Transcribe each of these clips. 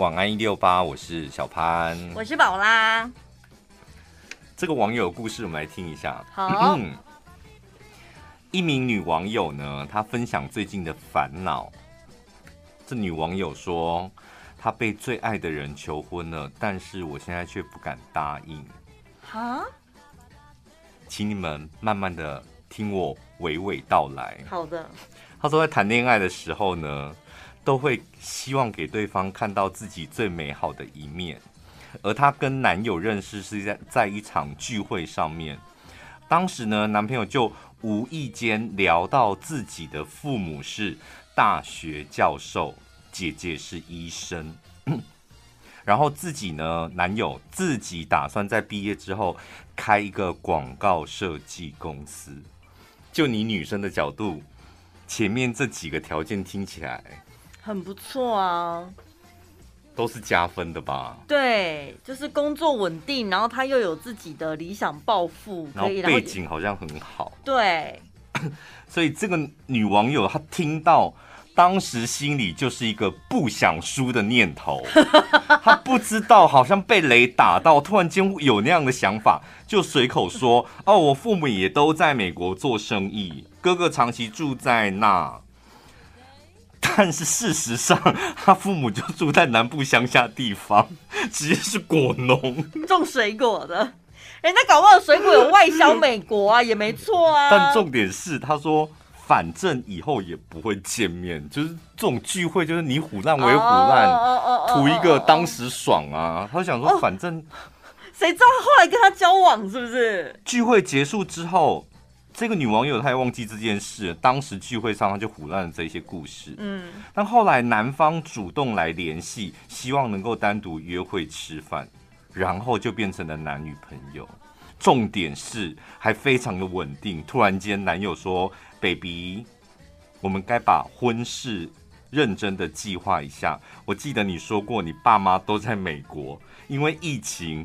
晚安一六八，我是小潘，我是宝拉。这个网友故事，我们来听一下。好，一名女网友呢，她分享最近的烦恼。这女网友说，她被最爱的人求婚了，但是我现在却不敢答应。哈？请你们慢慢的听我娓娓道来。好的。她说，在谈恋爱的时候呢，都会希望给对方看到自己最美好的一面。而她跟男友认识是在在一场聚会上面，当时呢，男朋友就无意间聊到自己的父母是大学教授，姐姐是医生，然后自己呢，男友自己打算在毕业之后开一个广告设计公司。就你女生的角度，前面这几个条件听起来很不错啊。都是加分的吧？对，就是工作稳定，然后他又有自己的理想抱负，然后背景好像很好。对，所以这个女网友她听到，当时心里就是一个不想输的念头，她不知道好像被雷打到，突然间有那样的想法，就随口说：“哦，我父母也都在美国做生意，哥哥长期住在那。”但是事实上，他父母就住在南部乡下地方，直接是果农，种水果的。人家搞不好水果有外销美国啊，也没错啊。但重点是，他说反正以后也不会见面，就是这种聚会，就是你虎烂我也虎烂，图一个当时爽啊。他就想说，反正谁知道后来跟他交往是不是？聚会结束之后。这个女网友她也忘记这件事，当时聚会上她就胡乱了这些故事。嗯，但后来男方主动来联系，希望能够单独约会吃饭，然后就变成了男女朋友。重点是还非常的稳定。突然间男友说：“baby，我们该把婚事认真的计划一下。我记得你说过你爸妈都在美国，因为疫情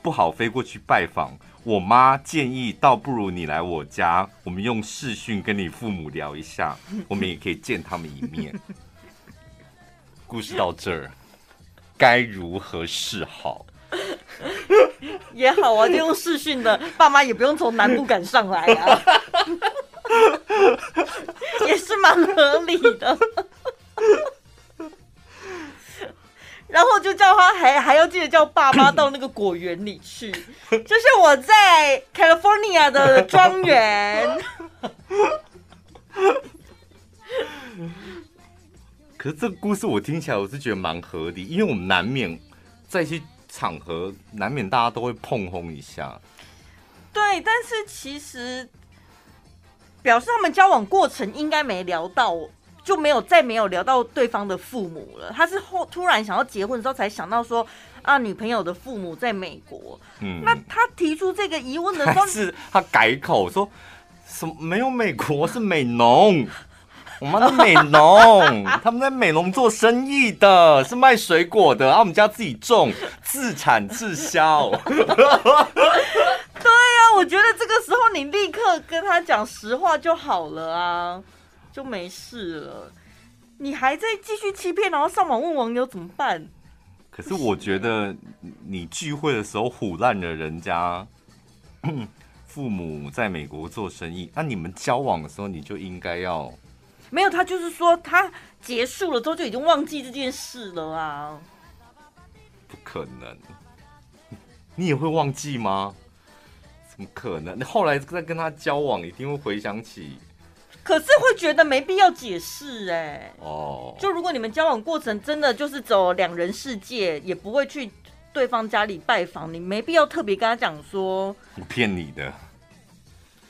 不好飞过去拜访。”我妈建议，倒不如你来我家，我们用视讯跟你父母聊一下，我们也可以见他们一面。故事到这儿，该如何是好？也好啊，就用视讯的，爸妈也不用从南部赶上来啊，也是蛮合理的。然后就叫他还还要记得叫爸妈到那个果园里去，就是我在 California 的庄园。可是这个故事我听起来我是觉得蛮合理，因为我们难免在一些场合难免大家都会碰轰一下。对，但是其实表示他们交往过程应该没聊到。就没有再没有聊到对方的父母了。他是后突然想要结婚的时候才想到说啊，女朋友的父母在美国。嗯，那他提出这个疑问的时候，是他改口说什么没有美国是美农，我妈的美农，他们在美农做生意的，是卖水果的，然后我们家自己种，自产自销。对呀，我觉得这个时候你立刻跟他讲实话就好了啊。就没事了，你还在继续欺骗，然后上网问网友怎么办？可是我觉得你聚会的时候唬烂了人家，父母在美国做生意，那你们交往的时候你就应该要没有，他就是说他结束了之后就已经忘记这件事了啊，不可能，你也会忘记吗？怎么可能？你后来再跟他交往，一定会回想起。可是会觉得没必要解释哎，哦，就如果你们交往过程真的就是走两人世界，也不会去对方家里拜访，你没必要特别跟他讲说。我骗你的，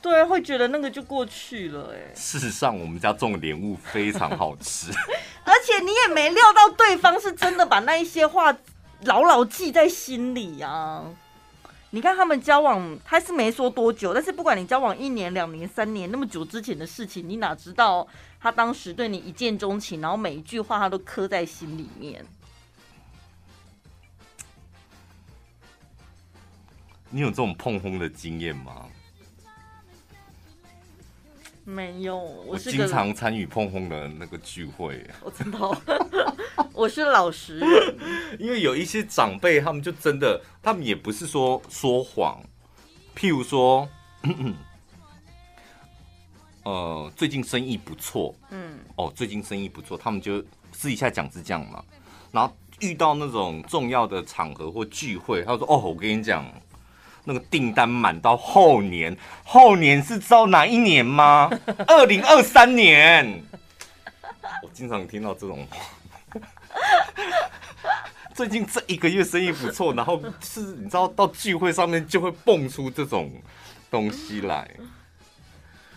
对，会觉得那个就过去了哎。事实上，我们家种的莲雾非常好吃，而且你也没料到对方是真的把那一些话牢牢记在心里啊。你看他们交往，他是没说多久，但是不管你交往一年、两年、三年，那么久之前的事情，你哪知道他当时对你一见钟情，然后每一句话他都刻在心里面。你有这种碰轰的经验吗？没有，我，我经常参与碰碰的那个聚会。我知道，我是老实人。因为有一些长辈，他们就真的，他们也不是说说谎。譬如说，呃，最近生意不错，嗯，哦，最近生意不错，他们就私底下讲是这样嘛。然后遇到那种重要的场合或聚会，他说：“哦，我跟你讲，那个订单满到后年，后年是知道哪一年吗？二零二三年。”我经常听到这种话。最近这一个月生意不错，然后是你知道到聚会上面就会蹦出这种东西来。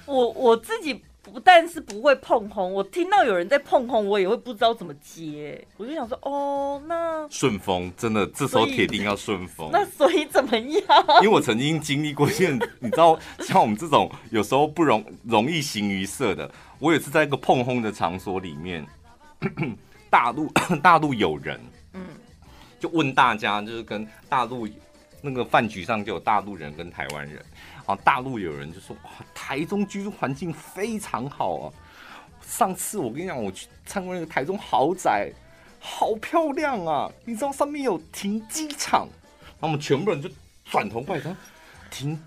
我我自己不但是不会碰红，我听到有人在碰红，我也会不知道怎么接。我就想说，哦，那顺风真的这时候铁定要顺风。那 所以怎么样？因为我曾经经历过一件，你知道，像我们这种有时候不容容易形于色的，我也是在一个碰红的场所里面，大陆 大陆有人。嗯就问大家，就是跟大陆那个饭局上就有大陆人跟台湾人，啊，大陆有人就说哇，台中居住环境非常好啊。上次我跟你讲，我去参观那个台中豪宅，好漂亮啊！你知道上面有停机场，然后我们全部人就转头过来说，停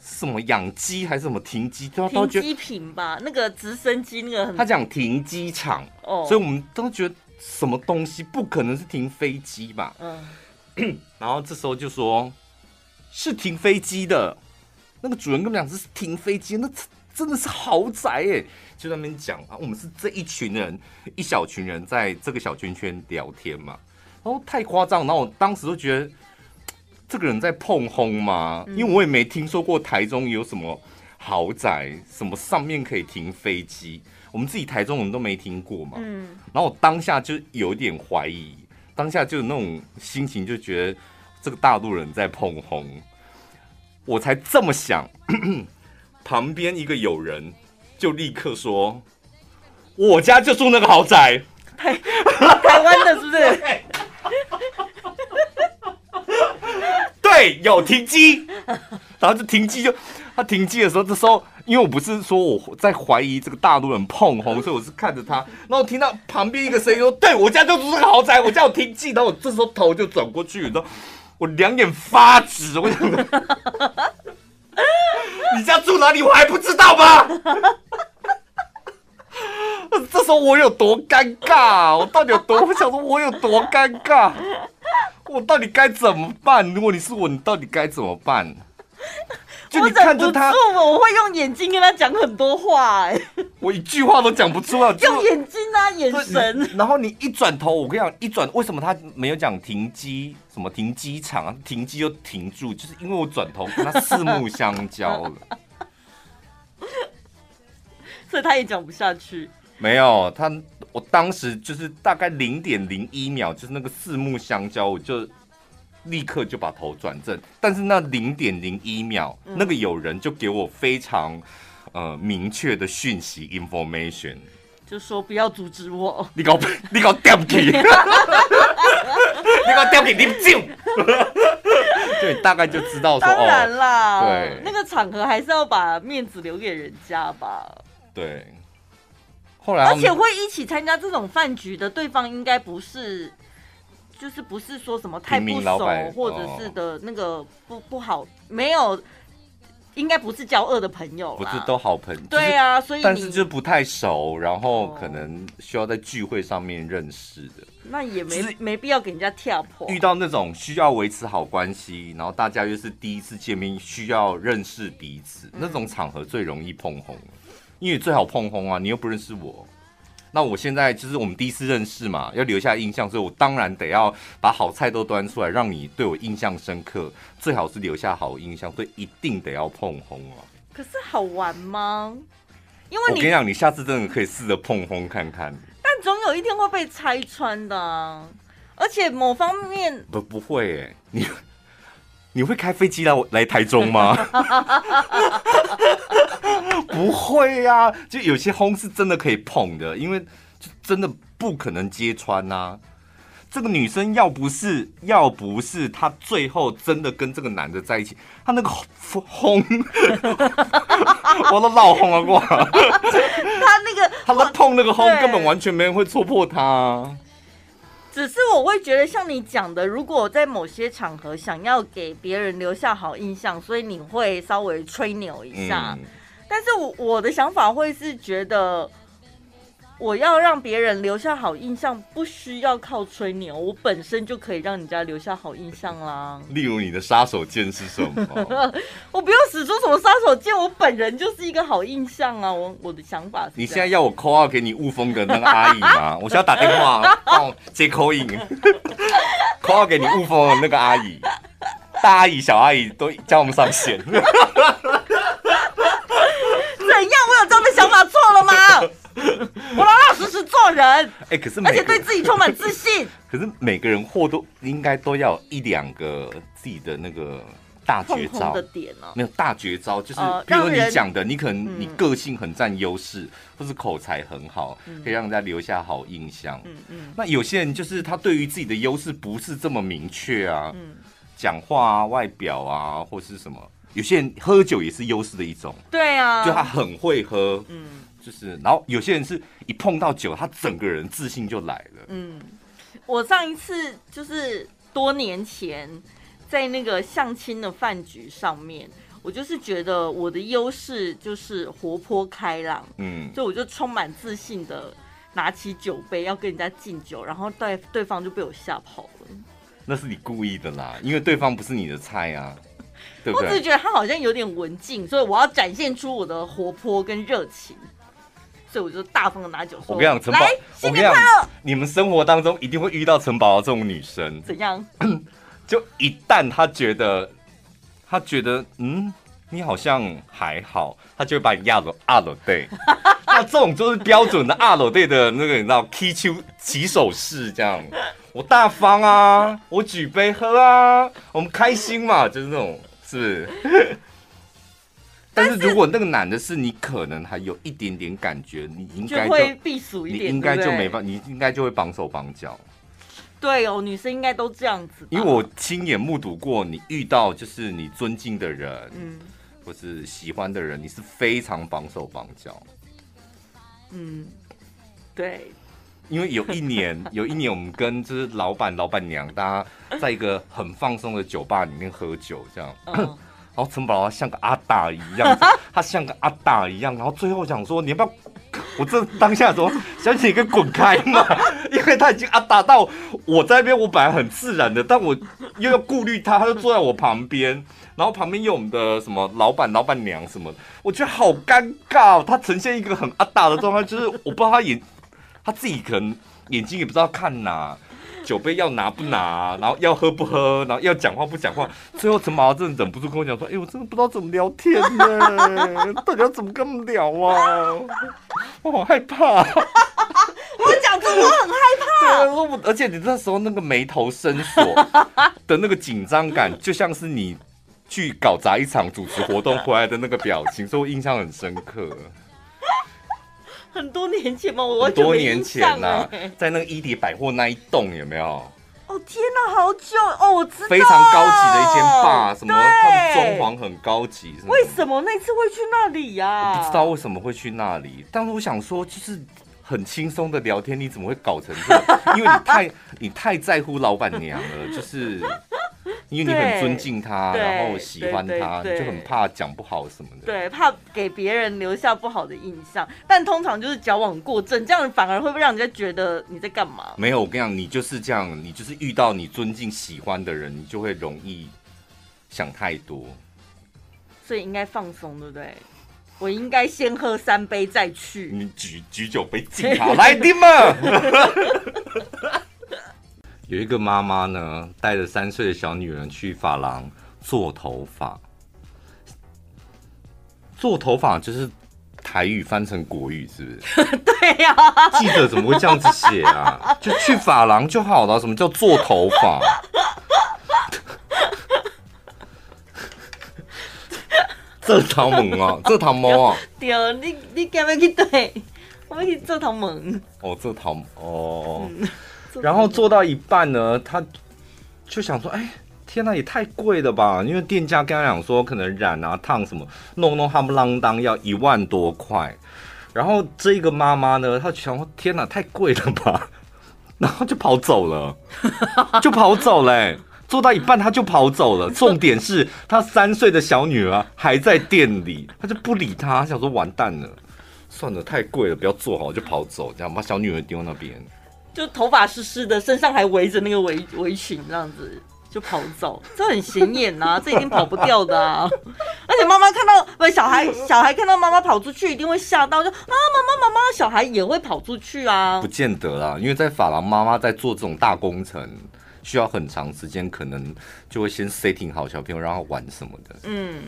什么养鸡还是什么停机？停机坪吧，那个直升机那个很。他讲停机场，哦，所以我们都觉得。什么东西不可能是停飞机吧？嗯，然后这时候就说，是停飞机的。那个主人跟我们讲是停飞机，那真的是豪宅哎！就在那边讲啊，我们是这一群人，一小群人在这个小圈圈聊天嘛。然后太夸张，然后我当时都觉得这个人在碰轰嘛，因为我也没听说过台中有什么豪宅，什么上面可以停飞机。我们自己台中人都没听过嘛，嗯，然后我当下就有点怀疑，当下就有那种心情，就觉得这个大陆人在碰红，我才这么想，旁边一个友人就立刻说：“我家就住那个豪宅，台 台湾的是不是？” 对，有停机，然后就停机就他停机的时候，这时候。因为我不是说我在怀疑这个大陆人碰红，所以我是看着他，然后听到旁边一个声音说：“对，我家就住这个豪宅，我家有停机。”然后我这时候头就转过去，然后我两眼发直，我想着：“你家住哪里？我还不知道吗？”这时候我有多尴尬？我到底有多？我想说我有多尴尬？我到底该怎么办？如果你是我，你到底该怎么办？就你看着他，我我会用眼睛跟他讲很多话，哎，我一句话都讲不出来。用眼睛啊，眼神。然后你一转头，我跟你讲，一转，为什么他没有讲停机？什么停机场啊？停机又停住，就是因为我转头跟他四目相交了，所以他也讲不下去。没有他，我当时就是大概零点零一秒，就是那个四目相交，我就。立刻就把头转正，但是那零点零一秒，嗯、那个有人就给我非常呃明确的讯息 information，就说不要阻止我。你搞你搞掉皮，你搞掉皮，你就，对，大概就知道说，当然啦，哦、对，那个场合还是要把面子留给人家吧。对，后来而且会一起参加这种饭局的对方应该不是。就是不是说什么太不熟，或者是的那个不不好，没有，应该不是交恶的朋友，不是都好朋友。对啊，所以但是就不太熟，然后可能需要在聚会上面认识的，那也没没必要给人家跳破。遇到那种需要维持好关系，然后大家又是第一次见面，需要认识彼此，那种场合最容易碰红，因为最好碰红啊，你又不认识我。那我现在就是我们第一次认识嘛，要留下印象，所以我当然得要把好菜都端出来，让你对我印象深刻。最好是留下好印象，所以一定得要碰红啊。可是好玩吗？因为我跟你讲，你下次真的可以试着碰红看看。但总有一天会被拆穿的啊，而且某方面不不会哎，你。你会开飞机来来台中吗？不会呀、啊，就有些轰是真的可以碰的，因为就真的不可能揭穿呐、啊。这个女生要不是要不是她最后真的跟这个男的在一起，她那个轰 我都老轰了过。他那个，他在碰那个轰，根本完全没人会戳破他。只是我会觉得，像你讲的，如果我在某些场合想要给别人留下好印象，所以你会稍微吹牛一下。嗯、但是我我的想法会是觉得。我要让别人留下好印象，不需要靠吹牛，我本身就可以让人家留下好印象啦。例如你的杀手锏是什么？我不用使出什么杀手锏，我本人就是一个好印象啊。我我的想法是，你现在要我 call out 给你雾峰的那个阿姨吗？我现在打电话帮我接 call in，call out 给你雾峰的那个阿姨，大阿姨、小阿姨都叫我们上线。怎样？我有这样的想法错了吗？我老老实实做人，哎、欸，可是而且对自己充满自信。可是每个人或都应该都要一两个自己的那个大绝招的点呢、啊？没有大绝招，就是比如你讲的，你可能你个性很占优势，或是口才很好，可以让人家留下好印象。嗯嗯。那有些人就是他对于自己的优势不是这么明确啊，嗯，讲话啊、外表啊，或是什么。有些人喝酒也是优势的一种。对啊，就他很会喝。嗯。就是，然后有些人是一碰到酒，他整个人自信就来了。嗯，我上一次就是多年前在那个相亲的饭局上面，我就是觉得我的优势就是活泼开朗。嗯，所以我就充满自信的拿起酒杯要跟人家敬酒，然后对对方就被我吓跑了。那是你故意的啦，因为对方不是你的菜啊，对不对？我只是觉得他好像有点文静，所以我要展现出我的活泼跟热情。所以我就大方的拿酒说：“我跟你讲，陈宝，我跟你讲，你们生活当中一定会遇到陈宝这种女生。怎样？就一旦她觉得，她觉得，嗯，你好像还好，她就会把你压落二楼对。那这种就是标准的二楼对的那个，你知道，K 秋起手式这样。我大方啊，我举杯喝啊，我们开心嘛，就是那种，是不是？”但是如果那个男的是你，可能还有一点点感觉，你应该就会避暑一点，你应该就没办，你应该就会绑手绑脚。对哦，女生应该都这样子。因为我亲眼目睹过，你遇到就是你尊敬的人，嗯，或是喜欢的人，你是非常绑手绑脚。嗯，对。因为有一年，有一年我们跟就是老板、老板娘，大家在一个很放松的酒吧里面喝酒，这样。嗯然后陈宝像个阿大一样，他像个阿大一样。然后最后想说，你要不要？我这当下说，小姐你可以滚开嘛，因为他已经阿大到我在那边，我本来很自然的，但我又要顾虑他，他就坐在我旁边，然后旁边有我们的什么老板、老板娘什么，我觉得好尴尬。哦他呈现一个很阿大的状态，就是我不知道他眼，他自己可能眼睛也不知道看哪。酒杯要拿不拿，然后要喝不喝，然后要讲话不讲话，最后陈毛真的忍不住跟我讲说：“哎、欸，我真的不知道怎么聊天呢，到底要怎么跟他们聊啊？我好害怕。”我讲真，我很害怕。对，我而且你那时候那个眉头深锁的那个紧张感，就像是你去搞砸一场主持活动回来的那个表情，所以我印象很深刻。很多年前吗？我很多年前呐、啊，在那个伊迪百货那一栋有没有？哦天哪，好久哦！我知道，非常高级的一间吧，什么他们装潢很高级。为什么那次会去那里呀、啊？不知道为什么会去那里，但是我想说，就是很轻松的聊天，你怎么会搞成这样？因为你太你太在乎老板娘了，就是。因为你很尊敬她，然后喜欢她，你就很怕讲不好什么的。对，怕给别人留下不好的印象。但通常就是矫枉过正，这样反而会不会让人家觉得你在干嘛？没有，我跟你讲，你就是这样，你就是遇到你尊敬喜欢的人，你就会容易想太多。所以应该放松，对不对？我应该先喝三杯再去。你举举酒杯敬他，来听嘛。有一个妈妈呢，带着三岁的小女人去发廊做头发。做头发就是台语翻成国语，是不是？对呀、啊。记者怎么会这样子写啊？就去发廊就好了。什么叫做头发？这头毛啊，这头毛啊。对，你你干嘛去对？我们去做头毛。哦，做头哦。嗯然后做到一半呢，他就想说：“哎，天哪，也太贵了吧！因为店家跟他讲说，可能染啊、烫什么，弄弄夯不啷当要一万多块。然后这个妈妈呢，她想说，天哪，太贵了吧！然后就跑走了，就跑走嘞、欸，做到一半他就跑走了。重点是他三岁的小女儿还在店里，他就不理他，想说完蛋了，算了，太贵了，不要做好，就跑走，这样把小女儿丢那边。就头发湿湿的，身上还围着那个围围裙，这样子就跑走，这很显眼呐，这一定跑不掉的啊！而且妈妈看到不是小孩，小孩看到妈妈跑出去，一定会吓到，就啊，妈妈妈妈，小孩也会跑出去啊？不见得啦，因为在法郎，妈妈在做这种大工程，需要很长时间，可能就会先 setting 好小朋友，让他玩什么的。嗯，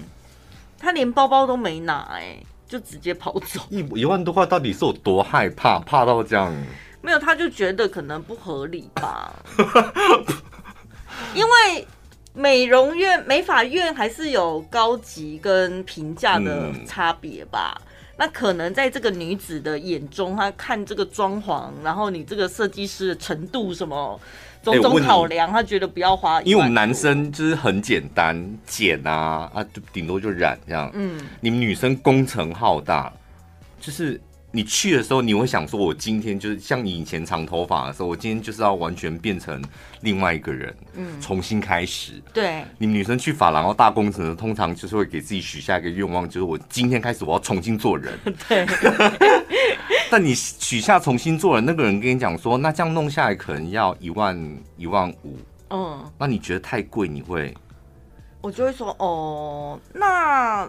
他连包包都没拿，哎，就直接跑走。一一万多块到底是有多害怕？怕到这样？没有，他就觉得可能不合理吧，因为美容院、美发院还是有高级跟平价的差别吧。嗯、那可能在这个女子的眼中，她看这个装潢，然后你这个设计师的程度什么种种考量，他觉得不要花。因为我们男生就是很简单，剪啊啊，就顶多就染这样。嗯，你们女生工程浩大，就是。你去的时候，你会想说：“我今天就是像你以前长头发的时候，我今天就是要完全变成另外一个人，嗯，重新开始。”对，你们女生去发廊，然后大工程的，通常就是会给自己许下一个愿望，就是我今天开始我要重新做人。对。但你取下重新做人，那个人跟你讲说：“那这样弄下来可能要一万一万五。”嗯。那你觉得太贵？你会？我就会说：“哦，那。”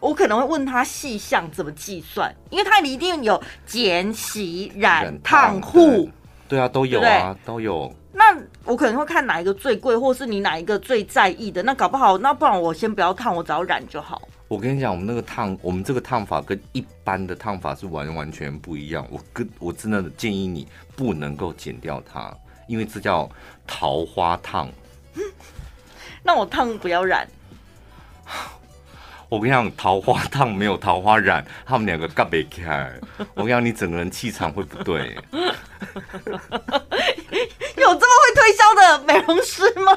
我可能会问他细项怎么计算，因为他一定有剪、洗、染、烫、护，对啊，都有啊，都有。那我可能会看哪一个最贵，或是你哪一个最在意的。那搞不好，那不然我先不要烫，我只要染就好。我跟你讲，我们那个烫，我们这个烫法跟一般的烫法是完完全不一样。我跟我真的建议你不能够剪掉它，因为这叫桃花烫。那我烫不要染。我跟你讲，桃花烫没有桃花染，他们两个干不开。我跟你讲，你整个人气场会不对。有这么会推销的美容师吗？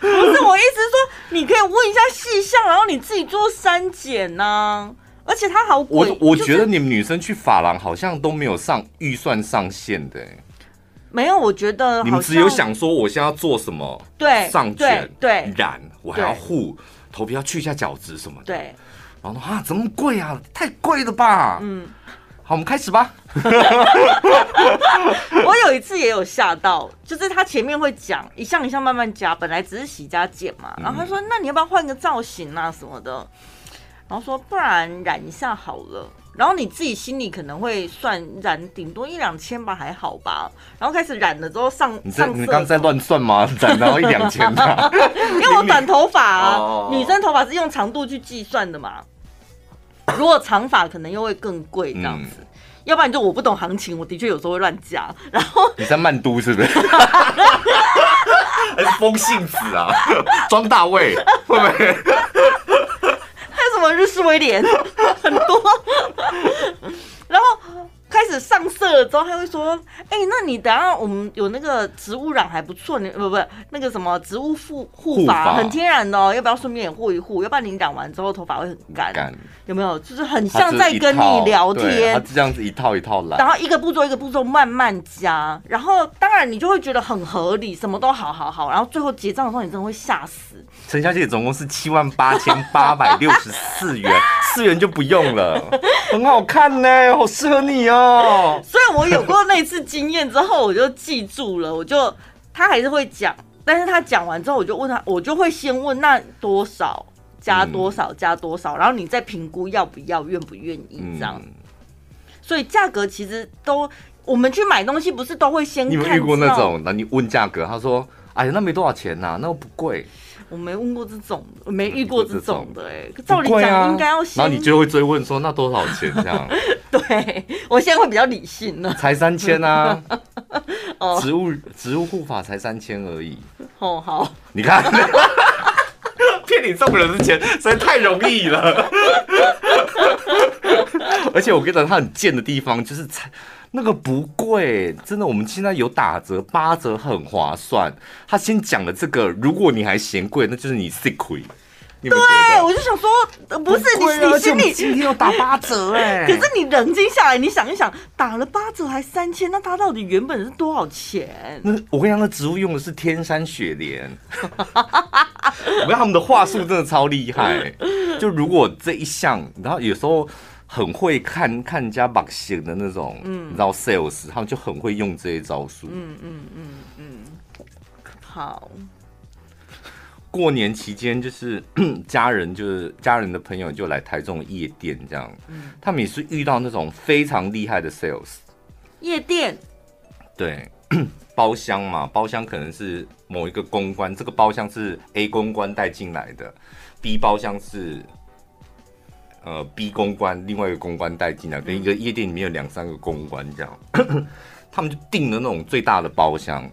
不是，我意思是说，你可以问一下细项，然后你自己做删减呐。而且它好贵。我我觉得你们女生去发廊好像都没有上预算上限的。没有，我觉得你们只有想说，我现在要做什么？对，上卷对染，我还要护。头皮要去一下角质什么的，对。然后说啊，怎么贵啊？太贵了吧？嗯。好，我们开始吧。我有一次也有吓到，就是他前面会讲一项一项慢慢加，本来只是洗加剪嘛。然后他说：“那你要不要换个造型啊什么的？”然后说：“不然染一下好了。”然后你自己心里可能会算染顶多一两千吧，还好吧。然后开始染了之后上，你在你刚刚在乱算吗？染到一两千吧？因为我短头发啊，女生头发是用长度去计算的嘛。如果长发可能又会更贵这样子，要不然就我不懂行情，我的确有时候会乱加。然后你在曼都是不是？还是风信子啊？庄大卫会不会？还有什么日式威廉很多，然后开始上色了之后，他会说：“哎、欸，那你等下我们有那个植物染还不错，你不不那个什么植物护护发很天然的哦，要不要顺便也护一护？要不然你染完之后头发会很干，干有没有？就是很像在跟你聊天，他这样子一套一套来，然后一个步骤一个步骤慢慢加，然后当然你就会觉得很合理，什么都好好好，然后最后结账的时候你真的会吓死。”陈小姐总共是七万八千八百六十四元，四元就不用了，很好看呢，好适合你哦。所以我有过那次经验之后，我就记住了，我就他还是会讲，但是他讲完之后，我就问他，我就会先问那多少加多少加多少，然后你再评估要不要愿不愿意这样。所以价格其实都，我们去买东西不是都会先看。你有遇过那种？那你问价格，他说：“哎呀，那没多少钱呐，那又不贵。”我没问过这种，我没遇过这种的哎。照理讲应该要先，然后你就会追问说，那多少钱这样？对，我现在会比较理性了。才三千啊！植物植物护法才三千而已。哦，好。你看，骗你这种人的钱实在太容易了。而且我跟你讲，他很贱的地方就是才。那个不贵，真的，我们现在有打折，八折很划算。他先讲了这个，如果你还嫌贵，那就是你吃亏。对，我就想说，不是你，你心里今天要打八折 哎、欸，可是你冷静下来，你想一想，打了八折还三千，那它到底原本是多少钱？那我跟你讲，那植物用的是天山雪莲，我跟他们的话术真的超厉害。就如果这一项，然后有时候很会看看人家把戏的那种，嗯，你知道 sales，他们就很会用这些招数。嗯嗯嗯嗯，好。过年期间，就是 家人，就是家人的朋友就来台中夜店这样，嗯，他们也是遇到那种非常厉害的 sales。夜店，对，包厢嘛，包厢可能是某一个公关，这个包厢是 A 公关带进来的，B 包厢是呃 B 公关，另外一个公关带进来，跟一个夜店里面有两三个公关这样，他们就订了那种最大的包厢。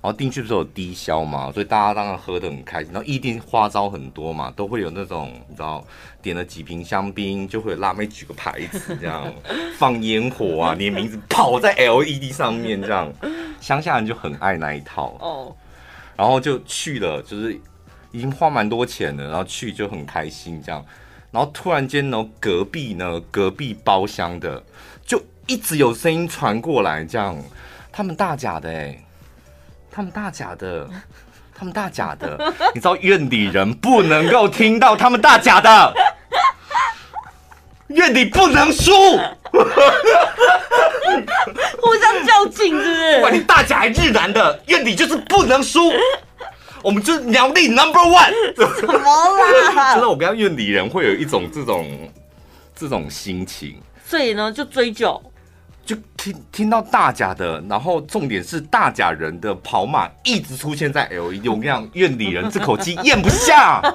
然后进去不是有低消嘛，所以大家当然喝得很开心。然后一定花招很多嘛，都会有那种你知道，点了几瓶香槟，就会有辣妹举个牌子这样，放烟火啊，你的名字跑在 LED 上面这样，乡下人就很爱那一套哦。然后就去了，就是已经花蛮多钱了，然后去就很开心这样。然后突然间呢，隔壁呢，隔壁包厢的就一直有声音传过来，这样。他们大假的哎、欸。他们大假的，他们大假的，你知道院里人不能够听到他们大假的，院里不能输，互相较劲，是不是？不管你大假还是日男的，院里就是不能输，我们就是苗栗 number one，怎么啦？真的，我跟院里人会有一种这种这种心情，所以呢，就追究。就听听到大甲的，然后重点是大甲人的跑马一直出现在 LED，我跟你讲，院里人这口气咽不下。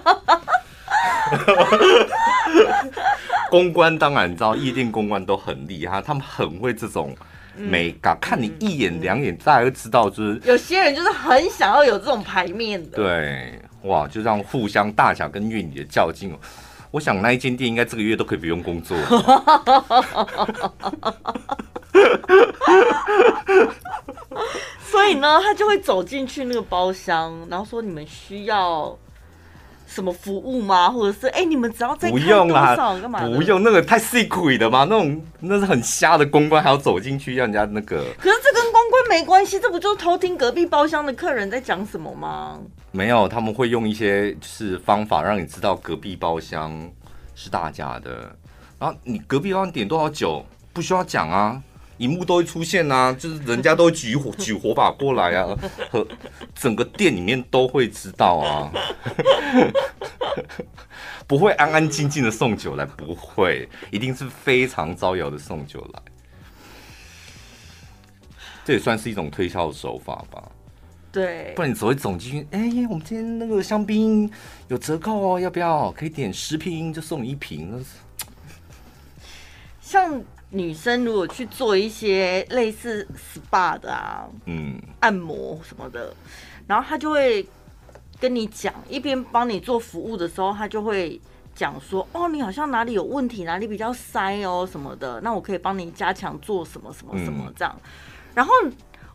公关当然你知道，夜店公关都很厉害，他们很会这种美感，看你一眼两眼，大家都知道，就是有些人就是很想要有这种牌面的。对，哇，就这样互相大小跟院里的较劲哦。我想那一间店应该这个月都可以不用工作。所以呢，他就会走进去那个包厢，然后说：“你们需要什么服务吗？或者是哎、欸，你们只要再不用啦干嘛？不用，那个太 secret 的嘛，那种那是很瞎的公关，还要走进去让人家那个。可是这跟公关没关系，这不就是偷听隔壁包厢的客人在讲什么吗？没有，他们会用一些就是方法让你知道隔壁包厢是大家的，然后你隔壁包厢点多少酒不需要讲啊。”荧幕都会出现啊，就是人家都会举火 举火把过来啊，和 整个店里面都会知道啊，不会安安静静的送酒来，不会，一定是非常招摇的送酒来，这也算是一种推销的手法吧？对，不然你只会走进去，哎，我们今天那个香槟有折扣哦，要不要？可以点十瓶就送你一瓶，像。女生如果去做一些类似 SPA 的啊，嗯，按摩什么的，然后他就会跟你讲，一边帮你做服务的时候，他就会讲说，哦，你好像哪里有问题，哪里比较塞哦什么的，那我可以帮你加强做什么什么什么这样。嗯、然后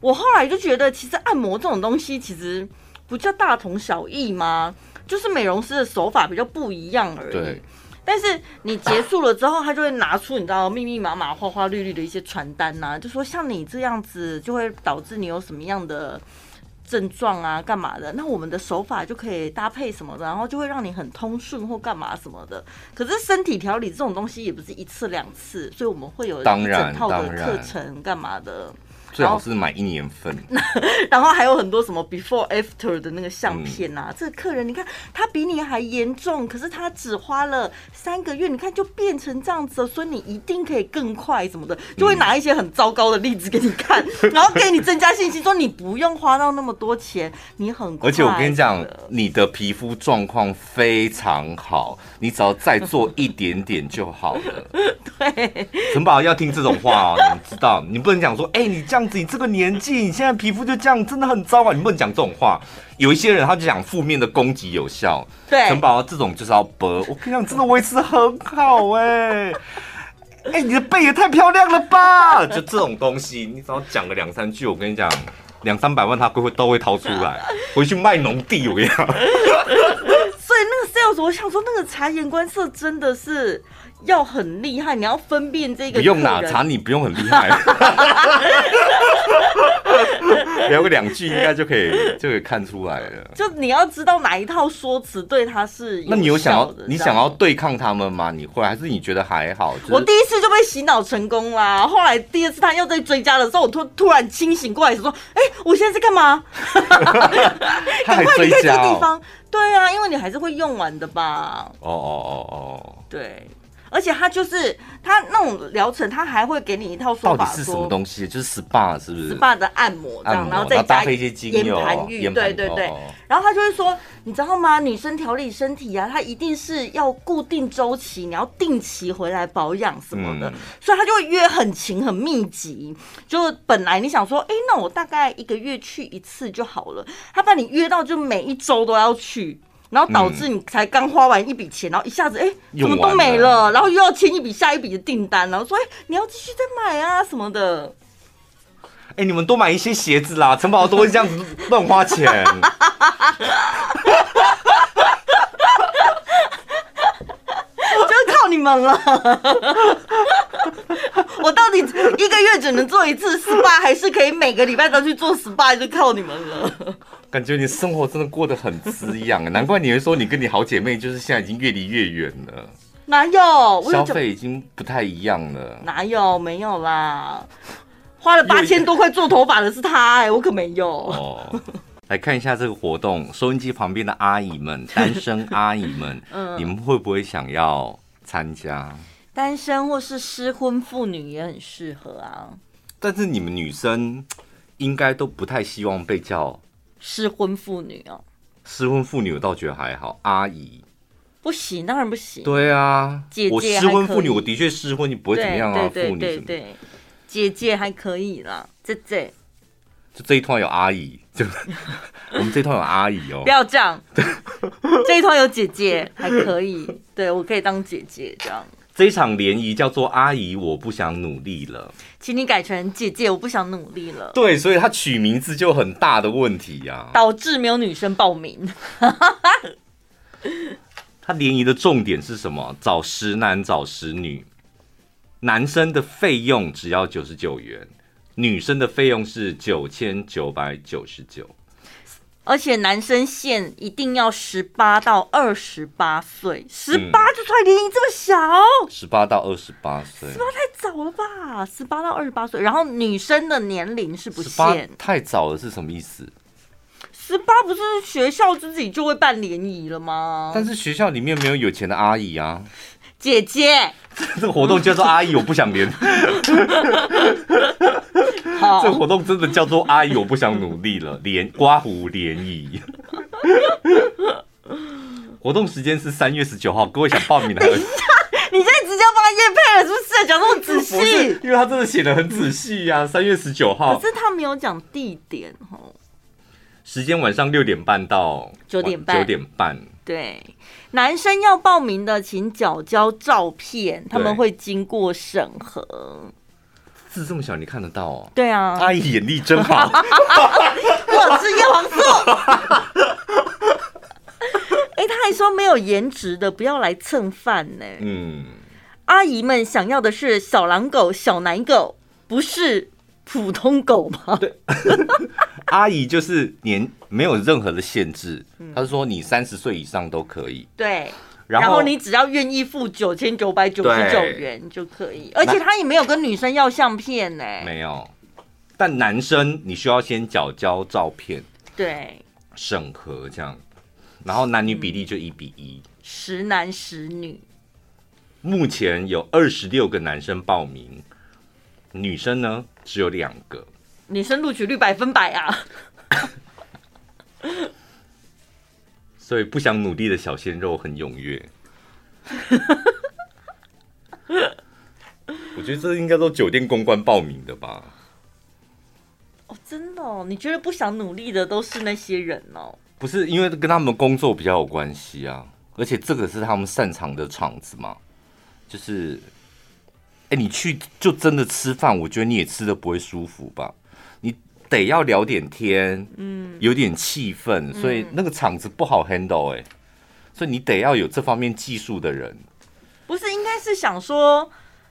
我后来就觉得，其实按摩这种东西其实不叫大同小异吗？就是美容师的手法比较不一样而已。对。但是你结束了之后，他就会拿出你知道密密麻麻、花花绿绿的一些传单呐，就说像你这样子就会导致你有什么样的症状啊，干嘛的？那我们的手法就可以搭配什么的，然后就会让你很通顺或干嘛什么的。可是身体调理这种东西也不是一次两次，所以我们会有一整套的课程干嘛的。最好是买一年份，然后还有很多什么 before after 的那个相片啊。嗯、这个客人你看他比你还严重，可是他只花了三个月，你看就变成这样子了，所以你一定可以更快什么的，就会拿一些很糟糕的例子给你看，嗯、然后给你增加信心，说你不用花到那么多钱，你很快。而且我跟你讲，你的皮肤状况非常好，你只要再做一点点就好了。对，陈宝要听这种话哦，你知道，你不能讲说，哎、欸，你这样。你这个年纪，你现在皮肤就这样，真的很糟啊！你不能讲这种话。有一些人他就讲负面的攻击有效，对，陈宝这种就是要播。我跟你讲，真的维持很好哎、欸。哎、欸，你的背也太漂亮了吧！就这种东西，你只要讲个两三句，我跟你讲，两三百万他会都会掏出来，回去卖农地，我跟你讲。所以那个 sales，我想说，那个察言观色真的是。要很厉害，你要分辨这个。不用啦，查你不用很厉害，聊个两句应该就可以就可以看出来了。就你要知道哪一套说辞对他是。那你有想要你想要对抗他们吗？你会还是你觉得还好？就是、我第一次就被洗脑成功啦，后来第二次他又在追加的时候，我突突然清醒过来，说：“哎、欸，我现在在干嘛？” 赶快离开这个地方。对啊，因为你还是会用完的吧？哦哦哦哦，对。而且他就是他那种疗程，他还会给你一套说法，到底是什么东西？就是 SPA 是不是？SPA 的按摩这样，然后再加一些精油、岩盘浴，对对对。然后他就会说，你知道吗？女生调理身体啊，她一定是要固定周期，你要定期回来保养什么的，所以他就会约很勤很密集。就本来你想说，哎，那我大概一个月去一次就好了，他把你约到就每一周都要去。然后导致你才刚花完一笔钱，然后一下子哎，怎么都没了，然后又要签一笔下一笔的订单，然后说哎，你要继续再买啊什么的。哎，你们多买一些鞋子啦，城堡都会这样子乱花钱。就是靠你们了。我到底一个月只能做一次 SPA，还是可以每个礼拜都去做 SPA？就靠你们了。感觉你生活真的过得很滋养，难怪你会说你跟你好姐妹就是现在已经越离越远了。哪有？消费已经不太一样了。哪有？没有啦，花了八千多块做头发的是他哎、欸，我可没有。哦，来看一下这个活动，收音机旁边的阿姨们，单身阿姨们，嗯，你们会不会想要参加？单身或是失婚妇女也很适合啊。但是你们女生应该都不太希望被叫。失婚妇女哦，失婚妇女我倒觉得还好，阿姨不行，当然不行。对啊，姐姐我失婚妇女，我的确失婚，你不会怎么样啊？妇女什么？对，姐姐还可以啦，这这就这一团有阿姨，就 我们这一团有阿姨哦。不要这样，这一团有姐姐还可以，对我可以当姐姐这样。这一场联谊叫做“阿姨，我不想努力了”，请你改成“姐姐，我不想努力了”。对，所以他取名字就很大的问题呀、啊，导致没有女生报名。他联谊的重点是什么？找十男，找十女，男生的费用只要九十九元，女生的费用是九千九百九十九。而且男生限一定要十八到二十八岁，十八就出来联谊这么小？十八到二十八岁，十八太早了吧？十八到二十八岁，然后女生的年龄是不限。太早了是什么意思？十八不是学校自己就会办联谊了吗？但是学校里面没有有钱的阿姨啊。姐姐，这个活动叫做阿姨，我不想连。好，这个活动真的叫做阿姨，我不想努力了。连刮胡联谊，活动时间是三月十九号，各位想报名的。你现在直接帮他业配了，是不是？讲那么仔细，因为他真的写的很仔细呀、啊。三月十九号，可是他没有讲地点哦。时间晚上六点半到九点半，九点半。对，男生要报名的，请缴交照片，他们会经过审核。字这么小，你看得到哦？对啊，阿姨眼力真好。我是叶黄素。哎、欸，他还说没有颜值的不要来蹭饭呢。嗯，阿姨们想要的是小狼狗、小奶狗，不是普通狗吗？对。阿姨就是年没有任何的限制，他说你三十岁以上都可以。对，然后你只要愿意付九千九百九十九元就可以，而且他也没有跟女生要相片呢。没有，但男生你需要先缴交照片，对，审核这样，然后男女比例就一比一，十男十女。目前有二十六个男生报名，女生呢只有两个。女生录取率百分百啊！所以不想努力的小鲜肉很踊跃。我觉得这应该都酒店公关报名的吧？哦，真的哦？你觉得不想努力的都是那些人哦？不是，因为跟他们工作比较有关系啊，而且这个是他们擅长的场子嘛，就是哎，你去就真的吃饭，我觉得你也吃的不会舒服吧？你得要聊点天，嗯，有点气氛，所以那个场子不好 handle 哎，所以你得要有这方面技术的人。不是，应该是想说，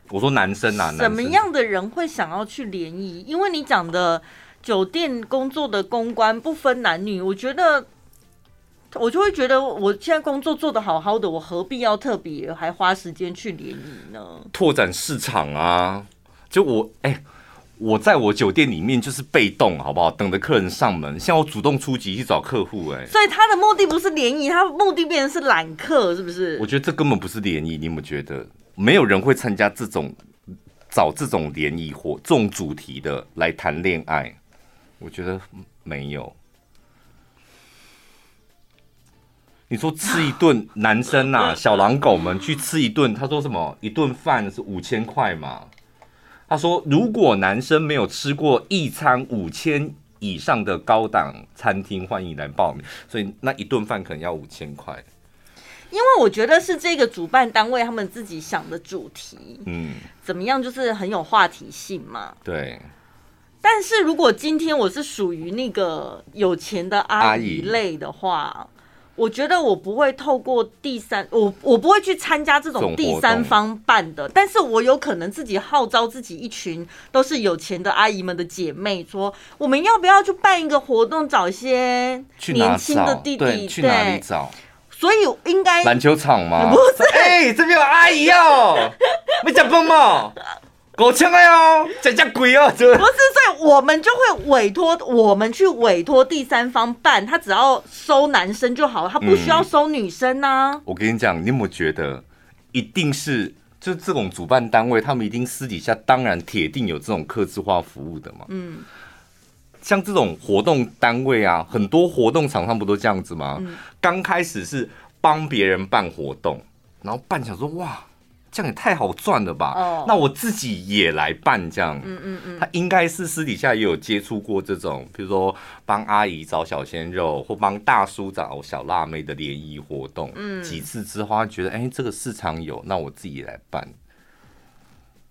我说男生啊，什么样的人会想要去联谊？因为你讲的酒店工作的公关不分男女，我觉得。我就会觉得，我现在工作做得好好的，我何必要特别还花时间去联谊呢？拓展市场啊！就我哎、欸，我在我酒店里面就是被动，好不好？等着客人上门，像我主动出击去找客户，哎，所以他的目的不是联谊，他目的变成是揽客，是不是？我觉得这根本不是联谊，你有没有觉得？没有人会参加这种找这种联谊或这种主题的来谈恋爱，我觉得没有。你说吃一顿，男生呐、啊，小狼狗们去吃一顿，他说什么？一顿饭是五千块嘛？他说，如果男生没有吃过一餐五千以上的高档餐厅，欢迎来报名。所以那一顿饭可能要五千块。因为我觉得是这个主办单位他们自己想的主题，嗯，怎么样，就是很有话题性嘛。对。但是如果今天我是属于那个有钱的阿姨类的话。我觉得我不会透过第三，我我不会去参加这种第三方办的，但是我有可能自己号召自己一群都是有钱的阿姨们的姐妹，说我们要不要去办一个活动，找一些年轻的弟弟，对，去哪里找？所以应该篮球场吗？不是，哎、欸，这边有阿姨哦，没讲崩吗？够呛了哟，这叫贵哦！不是，所以我们就会委托我们去委托第三方办，他只要收男生就好了，他不需要收女生呢、啊嗯。我跟你讲，你有没有觉得，一定是就这种主办单位，他们一定私底下当然铁定有这种客制化服务的嘛。嗯，像这种活动单位啊，很多活动厂商不都这样子吗？刚、嗯、开始是帮别人办活动，然后办想说哇。这样也太好赚了吧！Oh. 那我自己也来办这样。嗯嗯嗯，他应该是私底下也有接触过这种，比如说帮阿姨找小鲜肉，或帮大叔找小辣妹的联谊活动。嗯，几次之后，他觉得哎、欸，这个市场有，那我自己来办。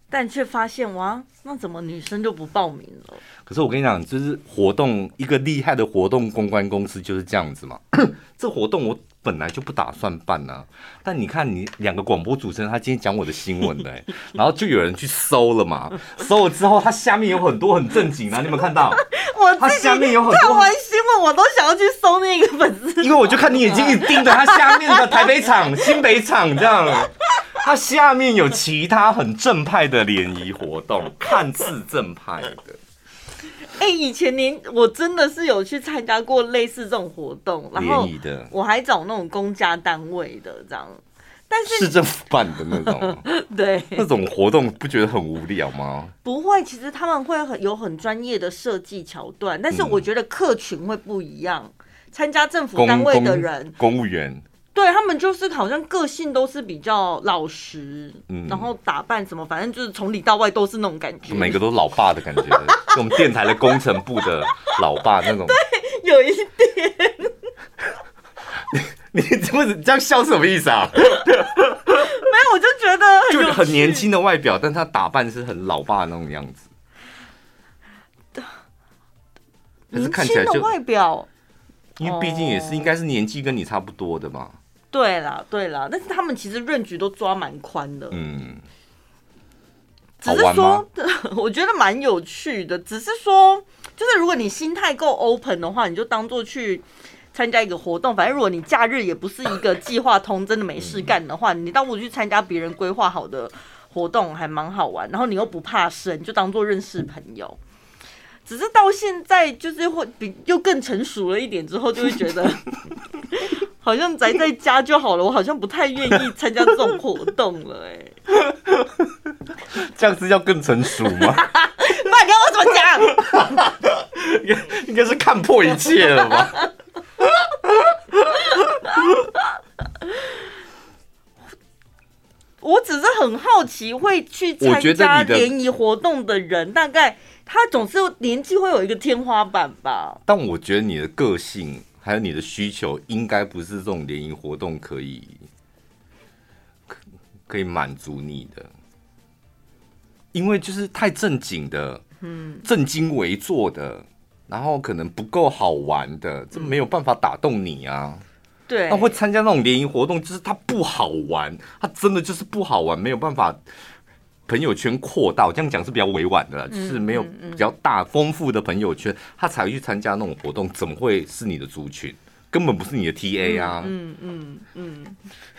但却发现哇，那怎么女生就不报名了？可是我跟你讲，就是活动一个厉害的活动公关公司就是这样子嘛。这活动我。本来就不打算办呢、啊，但你看你两个广播主持人，他今天讲我的新闻的、欸，然后就有人去搜了嘛，搜了之后，他下面有很多很正经啊，你有没有看到？我他下面有很多看完新闻，我都想要去搜那个粉丝，因为我就看你眼睛一盯着他下面的台北场、新北场这样，他下面有其他很正派的联谊活动，看似正派的。哎、欸，以前您我真的是有去参加过类似这种活动，然后我还找那种公家单位的这样，但是市政府办的那种，对那种活动不觉得很无聊吗？不会，其实他们会很有很专业的设计桥段，但是我觉得客群会不一样，参加政府单位的人，公，公务员。对他们就是好像个性都是比较老实，嗯，然后打扮什么，反正就是从里到外都是那种感觉，每个都是老爸的感觉，我们电台的工程部的老爸那种。对，有一点。你你怎么这样笑是什么意思啊？没有，我就觉得很就很年轻的外表，但他打扮是很老爸的那种样子。年轻的外表。因为毕竟也是应该是年纪跟你差不多的嘛。对啦，对啦，但是他们其实 range 都抓蛮宽的。嗯。只是说，我觉得蛮有趣的。只是说，就是如果你心态够 open 的话，你就当做去参加一个活动。反正如果你假日也不是一个计划通，真的没事干的话，你倒不如去参加别人规划好的活动，还蛮好玩。然后你又不怕生，就当做认识朋友。只是到现在，就是会比 又更成熟了一点之后，就会觉得好像宅在家就好了。我好像不太愿意参加这种活动了，哎，这样子要更成熟吗？不然你要我怎么讲？应 该应该是看破一切了吧？我只是很好奇，会去参加联谊活动的人，大概。他总是年纪会有一个天花板吧？但我觉得你的个性还有你的需求，应该不是这种联谊活动可以可可以满足你的。因为就是太正经的，嗯，正襟危坐的，然后可能不够好玩的，这没有办法打动你啊。对，那会参加那种联谊活动，就是它不好玩，它真的就是不好玩，没有办法朋友圈扩大。这样讲是比较委婉的，就是没有比较大丰富的朋友圈，他才会去参加那种活动，怎么会是你的族群？根本不是你的 TA 啊！嗯嗯嗯，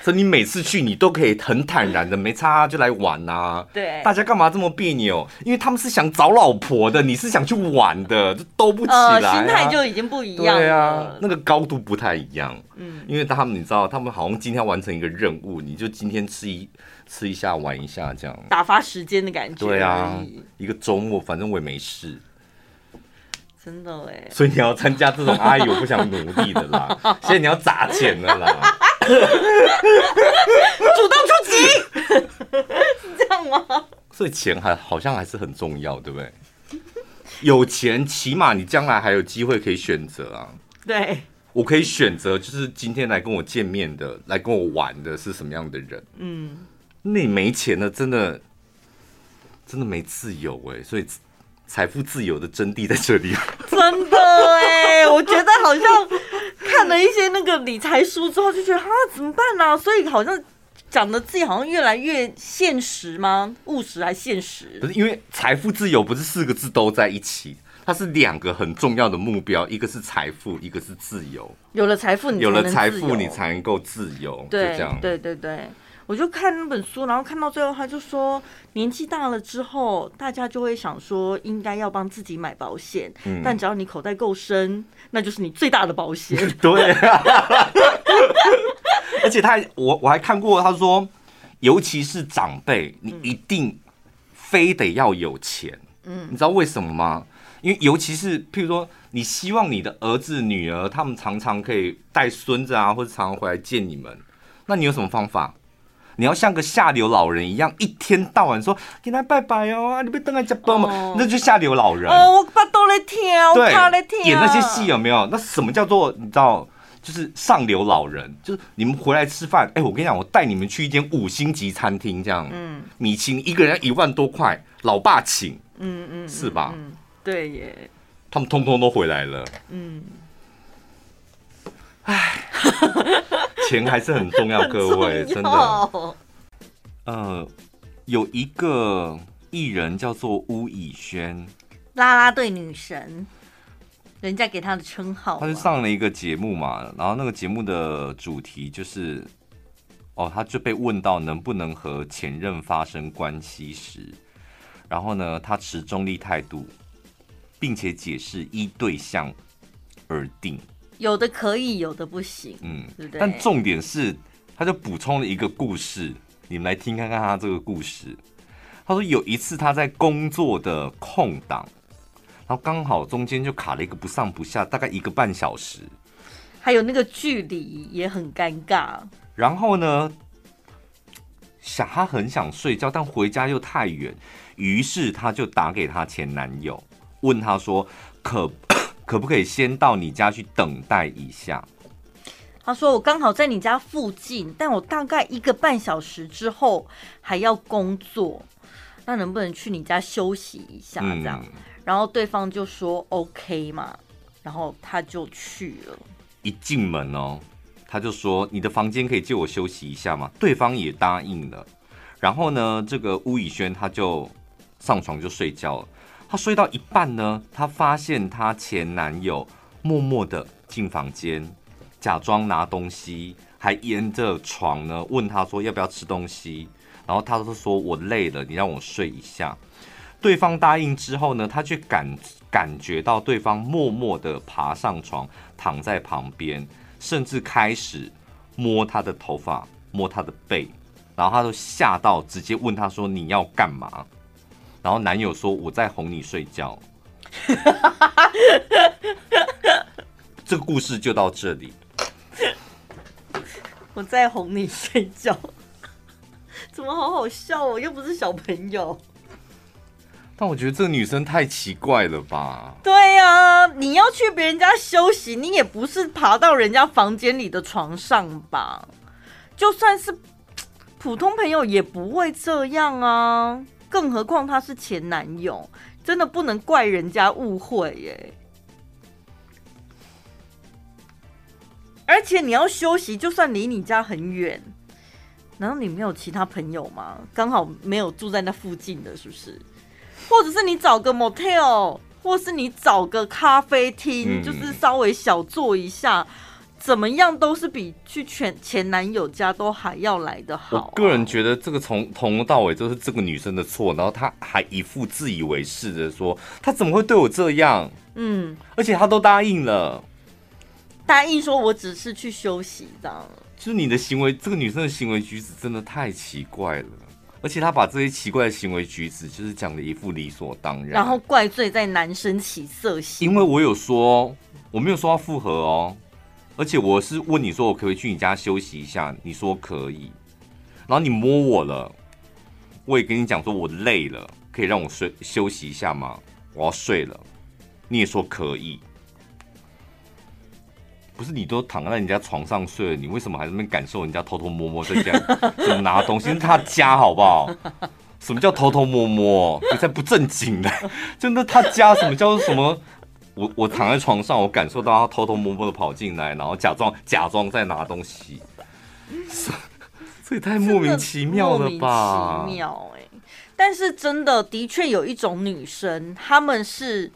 所以你每次去，你都可以很坦然的，没差就来玩啊。对，大家干嘛这么别扭？因为他们是想找老婆的，你是想去玩的，就兜不起来。心态就已经不一样了。对啊，那个高度不太一样。嗯，因为他们你知道，他们好像今天完成一个任务，你就今天吃一吃一下，玩一下这样，打发时间的感觉。对啊，一个周末，反正我也没事。真的哎，所以你要参加这种阿姨我不想努力的啦，现在你要砸钱的啦，主动出击，是 这样吗？所以钱还好像还是很重要，对不对？有钱起码你将来还有机会可以选择啊。对，我可以选择，就是今天来跟我见面的，来跟我玩的是什么样的人？嗯，那你没钱了，真的真的没自由哎，所以。财富自由的真谛在这里，真的哎，我觉得好像看了一些那个理财书之后，就觉得啊，怎么办呢、啊？所以好像讲的自己好像越来越现实吗？务实还现实？不是，因为财富自由不是四个字都在一起，它是两个很重要的目标，一个是财富，一个是自由。有了财富，你有了财富，你才能够自由。对，就这样。对对对。我就看那本书，然后看到最后，他就说，年纪大了之后，大家就会想说，应该要帮自己买保险。嗯，但只要你口袋够深，那就是你最大的保险。对啊，而且他我我还看过，他说，尤其是长辈，你一定非得要有钱。嗯，你知道为什么吗？因为尤其是譬如说，你希望你的儿子女儿他们常常可以带孙子啊，或者常常回来见你们，那你有什么方法？你要像个下流老人一样，一天到晚说给他拜拜哦，你别等来接班嘛，那就下流老人。哦，我爸都在听，我怕在听。演那些戏有没有？那什么叫做你知道？就是上流老人，就是你们回来吃饭，哎、欸，我跟你讲，我带你们去一间五星级餐厅，这样，嗯，米其林一个人一万多块，老爸请，嗯嗯，嗯，是吧？嗯，对耶。他们通通都回来了，嗯。唉。钱还是很重要，各位真的。呃，有一个艺人叫做巫以轩，啦啦队女神，人家给她的称号。她就上了一个节目嘛，然后那个节目的主题就是，哦，她就被问到能不能和前任发生关系时，然后呢，她持中立态度，并且解释依对象而定。有的可以，有的不行，嗯，对不对？但重点是，他就补充了一个故事，你们来听看看他这个故事。他说有一次他在工作的空档，然后刚好中间就卡了一个不上不下，大概一个半小时，还有那个距离也很尴尬。然后呢，想他很想睡觉，但回家又太远，于是他就打给他前男友，问他说可。可不可以先到你家去等待一下？他说我刚好在你家附近，但我大概一个半小时之后还要工作，那能不能去你家休息一下？这样，嗯，然后对方就说 OK 嘛，然后他就去了。一进门哦，他就说你的房间可以借我休息一下吗？对方也答应了。然后呢，这个巫以轩他就上床就睡觉了。她睡到一半呢，她发现她前男友默默的进房间，假装拿东西，还沿着床呢问她说要不要吃东西，然后她都说我累了，你让我睡一下。对方答应之后呢，她却感感觉到对方默默的爬上床，躺在旁边，甚至开始摸她的头发，摸她的背，然后她都吓到，直接问她说你要干嘛？然后男友说：“我在哄你睡觉。” 这个故事就到这里。我在哄你睡觉，怎么好好笑哦？又不是小朋友。但我觉得这个女生太奇怪了吧？对呀，你要去别人家休息，你也不是爬到人家房间里的床上吧？就算是 普通朋友，也不会这样啊。更何况他是前男友，真的不能怪人家误会耶。而且你要休息，就算离你家很远，难道你没有其他朋友吗？刚好没有住在那附近的，是不是？或者是你找个 motel，或是你找个咖啡厅，嗯、就是稍微小坐一下，怎么样都是比去前前男友家都还要来的好、啊。我个人觉得这个从从头到尾都是这个女生的错，然后她还一副自以为是的说，她怎么会对我这样？嗯，而且她都答应了。答应说，我只是去休息，这样。就是你的行为，这个女生的行为举止真的太奇怪了，而且她把这些奇怪的行为举止，就是讲的一副理所当然，然后怪罪在男生起色心。因为我有说，我没有说要复合哦，而且我是问你说，我可不可以去你家休息一下？你说可以，然后你摸我了，我也跟你讲说我累了，可以让我睡休息一下吗？我要睡了，你也说可以。不是你都躺在人家床上睡了，你为什么还在那边感受人家偷偷摸摸在家怎么 拿东西？是他家好不好？什么叫偷偷摸摸？你才不正经的！真的他家什么叫做什么？我我躺在床上，我感受到他偷偷摸摸的跑进来，然后假装假装在拿东西，这也太莫名其妙了吧？莫名其妙哎！但是真的的确有一种女生，她们是。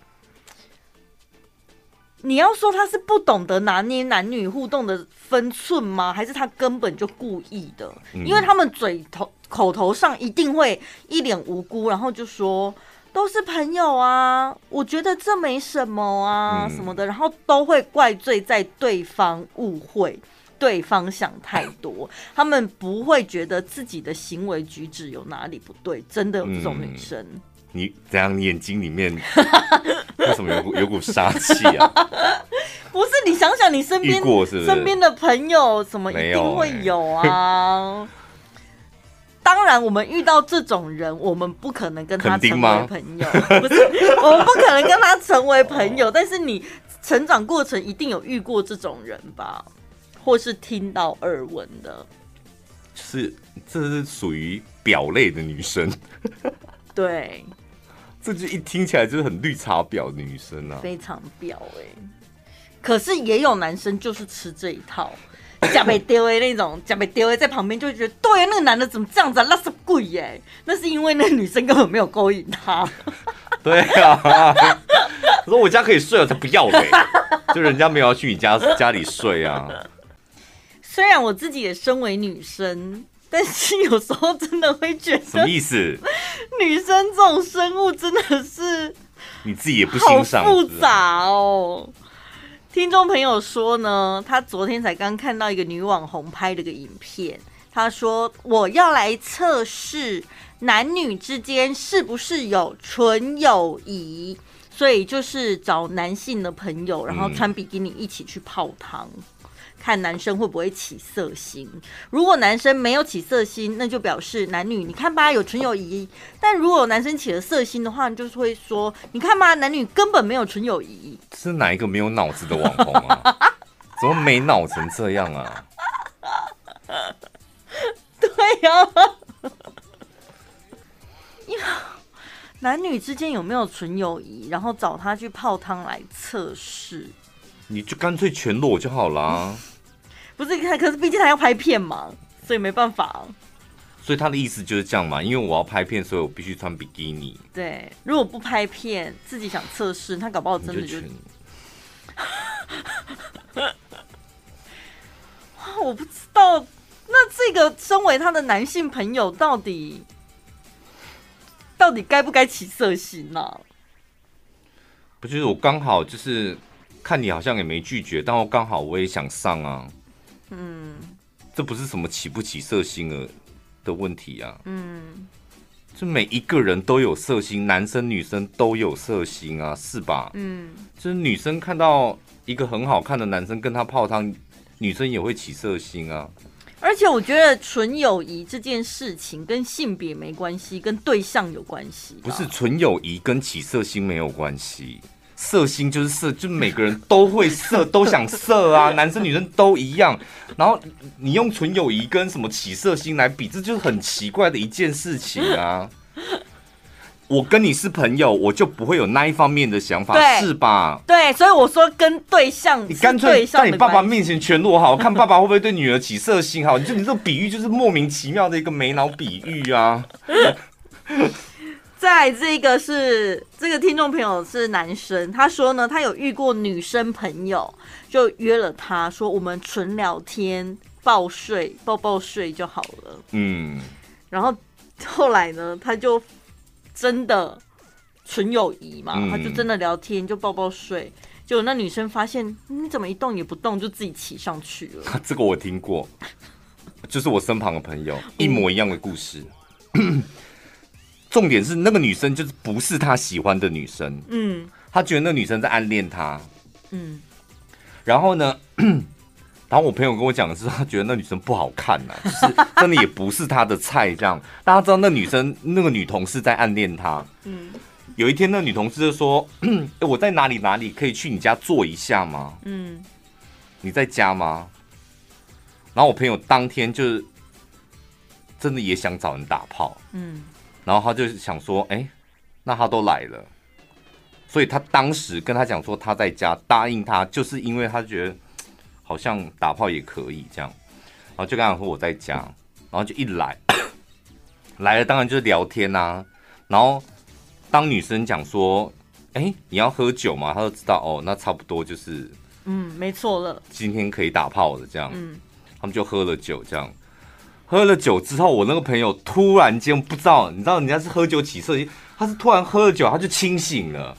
你要说她是不懂得拿捏男女互动的分寸吗？还是她根本就故意的？因为他们嘴头口头上一定会一脸无辜，然后就说都是朋友啊，我觉得这没什么啊什么的，然后都会怪罪在对方误会，对方想太多，他们不会觉得自己的行为举止有哪里不对。真的有这种女生。你怎样？你眼睛里面 为什么有股有股杀气啊？不是，你想想，你身边身边的朋友，什么一定会有啊？当然，我们遇到这种人，我们不可能跟他成为朋友。不是，我们不可能跟他成为朋友。但是你成长过程一定有遇过这种人吧？或是听到耳闻的？是，这是属于表类的女生。对。这就一听起来就是很绿茶婊的女生啊，非常婊哎、欸。可是也有男生就是吃这一套，假被丢哎那种，假被丢哎在旁边就会觉得，对，那个男的怎么这样子啊，那是鬼耶。那是因为那个女生根本没有勾引他。对啊，我说我家可以睡了，才不要嘞，就人家没有要去你家家里睡啊。虽然我自己也身为女生。但是有时候真的会觉得，什么意思？女生这种生物真的是，你自己也不欣赏，好复杂哦。听众朋友说呢，他昨天才刚看到一个女网红拍了个影片，他说我要来测试男女之间是不是有纯友谊，所以就是找男性的朋友，然后穿比基尼一起去泡汤。看男生会不会起色心，如果男生没有起色心，那就表示男女你看吧有纯友谊。但如果男生起了色心的话，你就是会说你看吧男女根本没有纯友谊。是哪一个没有脑子的网红啊？怎么没脑成这样啊？对呀、啊，男女之间有没有纯友谊，然后找他去泡汤来测试，你就干脆全裸就好了。不是，可是毕竟他要拍片嘛，所以没办法。所以他的意思就是这样嘛，因为我要拍片，所以我必须穿比基尼。对，如果不拍片，自己想测试，他搞不好真的就 我不知道，那这个身为他的男性朋友，到底到底该不该起色心呢、啊？不就是我刚好就是看你好像也没拒绝，但我刚好我也想上啊。嗯，这不是什么起不起色心的的问题啊。嗯，就每一个人都有色心，男生女生都有色心啊，是吧？嗯，就是女生看到一个很好看的男生跟他泡汤，女生也会起色心啊。而且我觉得纯友谊这件事情跟性别没关系，跟对象有关系。不是纯友谊跟起色心没有关系。色心就是色，就每个人都会色，都想色啊，男生女生都一样。然后你用纯友谊跟什么起色心来比，这就是很奇怪的一件事情啊。我跟你是朋友，我就不会有那一方面的想法，是吧？对，所以我说跟对象，你干脆在你爸爸面前全裸好，看爸爸会不会对女儿起色心好？你就你这个比喻就是莫名其妙的一个没脑比喻啊！再来这个是这个听众朋友是男生，他说呢，他有遇过女生朋友，就约了他说我们纯聊天、抱睡、抱抱睡就好了。嗯，然后后来呢，他就。真的纯友谊嘛，他就真的聊天，就抱抱睡。结果那女生发现你怎么一动也不动，就自己骑上去了。这个我听过，就是我身旁的朋友一模一样的故事。重点是那个女生就是不是他喜欢的女生，嗯，他觉得那女生在暗恋他，嗯，然后呢？然后我朋友跟我讲的是，他觉得那女生不好看呐、啊，就是真的也不是他的菜。这样，大家知道那女生那个女同事在暗恋他。嗯，有一天那女同事就说：“我在哪里哪里可以去你家坐一下吗？”嗯，你在家吗？然后我朋友当天就是真的也想找人打炮。嗯，然后他就想说：“哎，那他都来了，所以他当时跟他讲说他在家，答应他，就是因为他觉得。”好像打炮也可以这样，然后就跟他说我在家，然后就一来 来了，当然就是聊天啊。然后当女生讲说：“哎，你要喝酒吗？”他就知道哦，那差不多就是嗯，没错了，今天可以打炮了这样。嗯，他们就喝了酒，这样喝了酒之后，我那个朋友突然间不知道，你知道人家是喝酒起色，他是突然喝了酒，他就清醒了。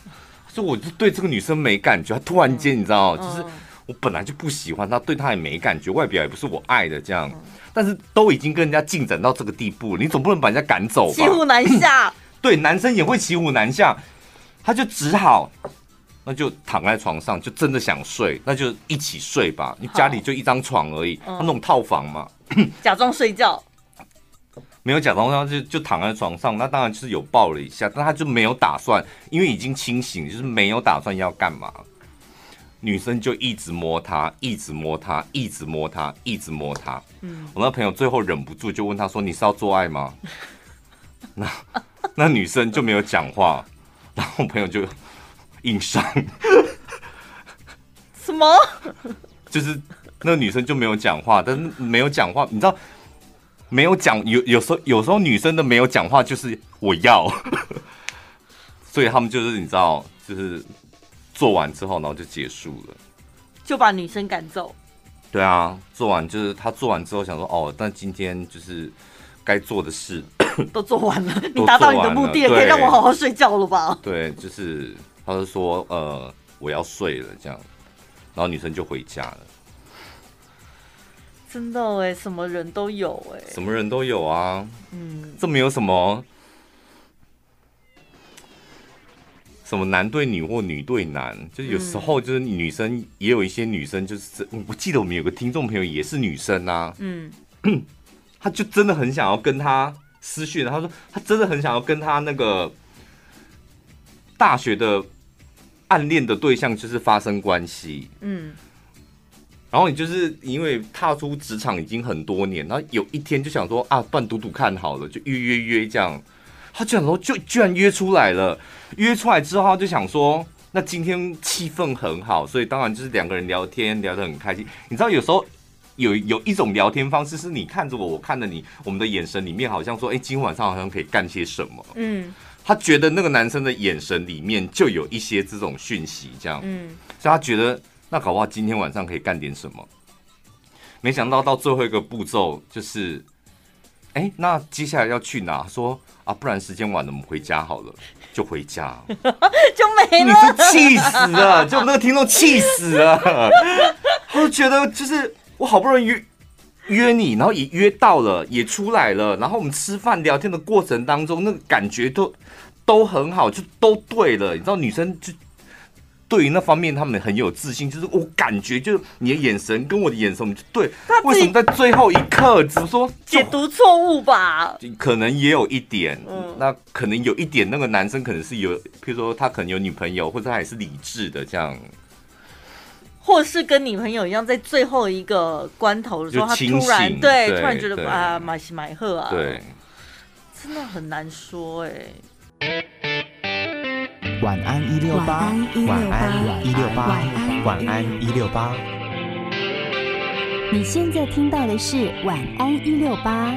所以我就对这个女生没感觉，他突然间你知道，就是。我本来就不喜欢他，对他也没感觉，外表也不是我爱的这样，但是都已经跟人家进展到这个地步了，你总不能把人家赶走吧？骑虎难下。对，男生也会骑虎难下，他就只好那就躺在床上，就真的想睡，那就一起睡吧。你家里就一张床而已，他那种套房嘛，假装睡觉，没有假装，他就就躺在床上，那当然就是有抱了一下，但他就没有打算，因为已经清醒，就是没有打算要干嘛。女生就一直摸他，一直摸他，一直摸他，一直摸他。嗯，我那朋友最后忍不住就问他说：“你是要做爱吗？” 那那女生就没有讲话，然后我朋友就硬上。什么？就是那个女生就没有讲话，但是没有讲话，你知道，没有讲有有时候有时候女生的没有讲话就是我要，所以他们就是你知道就是。做完之后，然后就结束了，就把女生赶走。对啊，做完就是他做完之后想说，哦，但今天就是该做的事都做完了，你达到你的目的，可以让我好好睡觉了吧？对，就是他就说，呃，我要睡了这样，然后女生就回家了。真的哎，什么人都有哎，什么人都有啊，嗯，这没有什么。什么男对女或女对男，就是有时候就是女生也有一些女生，就是我记得我们有个听众朋友也是女生啊，嗯，他就真的很想要跟他私讯，他说他真的很想要跟他那个大学的暗恋的对象就是发生关系，嗯，然后你就是因为踏出职场已经很多年，然后有一天就想说啊，不然赌赌看好了，就约约约这样。他居然说，就居然约出来了。约出来之后，他就想说，那今天气氛很好，所以当然就是两个人聊天聊得很开心。你知道，有时候有有一种聊天方式，是你看着我，我看着你，我们的眼神里面好像说，哎，今晚上好像可以干些什么。嗯，他觉得那个男生的眼神里面就有一些这种讯息，这样。嗯，所以他觉得那搞不好今天晚上可以干点什么。没想到到最后一个步骤就是。哎，那接下来要去哪？说啊，不然时间晚了，我们回家好了，就回家，就没了。你是气死了，就那个听众气死了，他就觉得就是我好不容易约约你，然后也约到了，也出来了，然后我们吃饭聊天的过程当中，那个感觉都都很好，就都对了。你知道，女生就。对于那方面，他们很有自信，就是我感觉，就是你的眼神跟我的眼神，我们就对。为什么在最后一刻，只说解读错误吧？可能也有一点，嗯，那可能有一点，那个男生可能是有，譬如说他可能有女朋友，或者他也是理智的这样，或是跟女朋友一样，在最后一个关头的时候，他突然对，对，突然觉得啊，买西买贺啊，对，真的很难说哎、欸。晚安一六八，晚安一六八，晚安一六八。你现在听到的是晚安。一六八。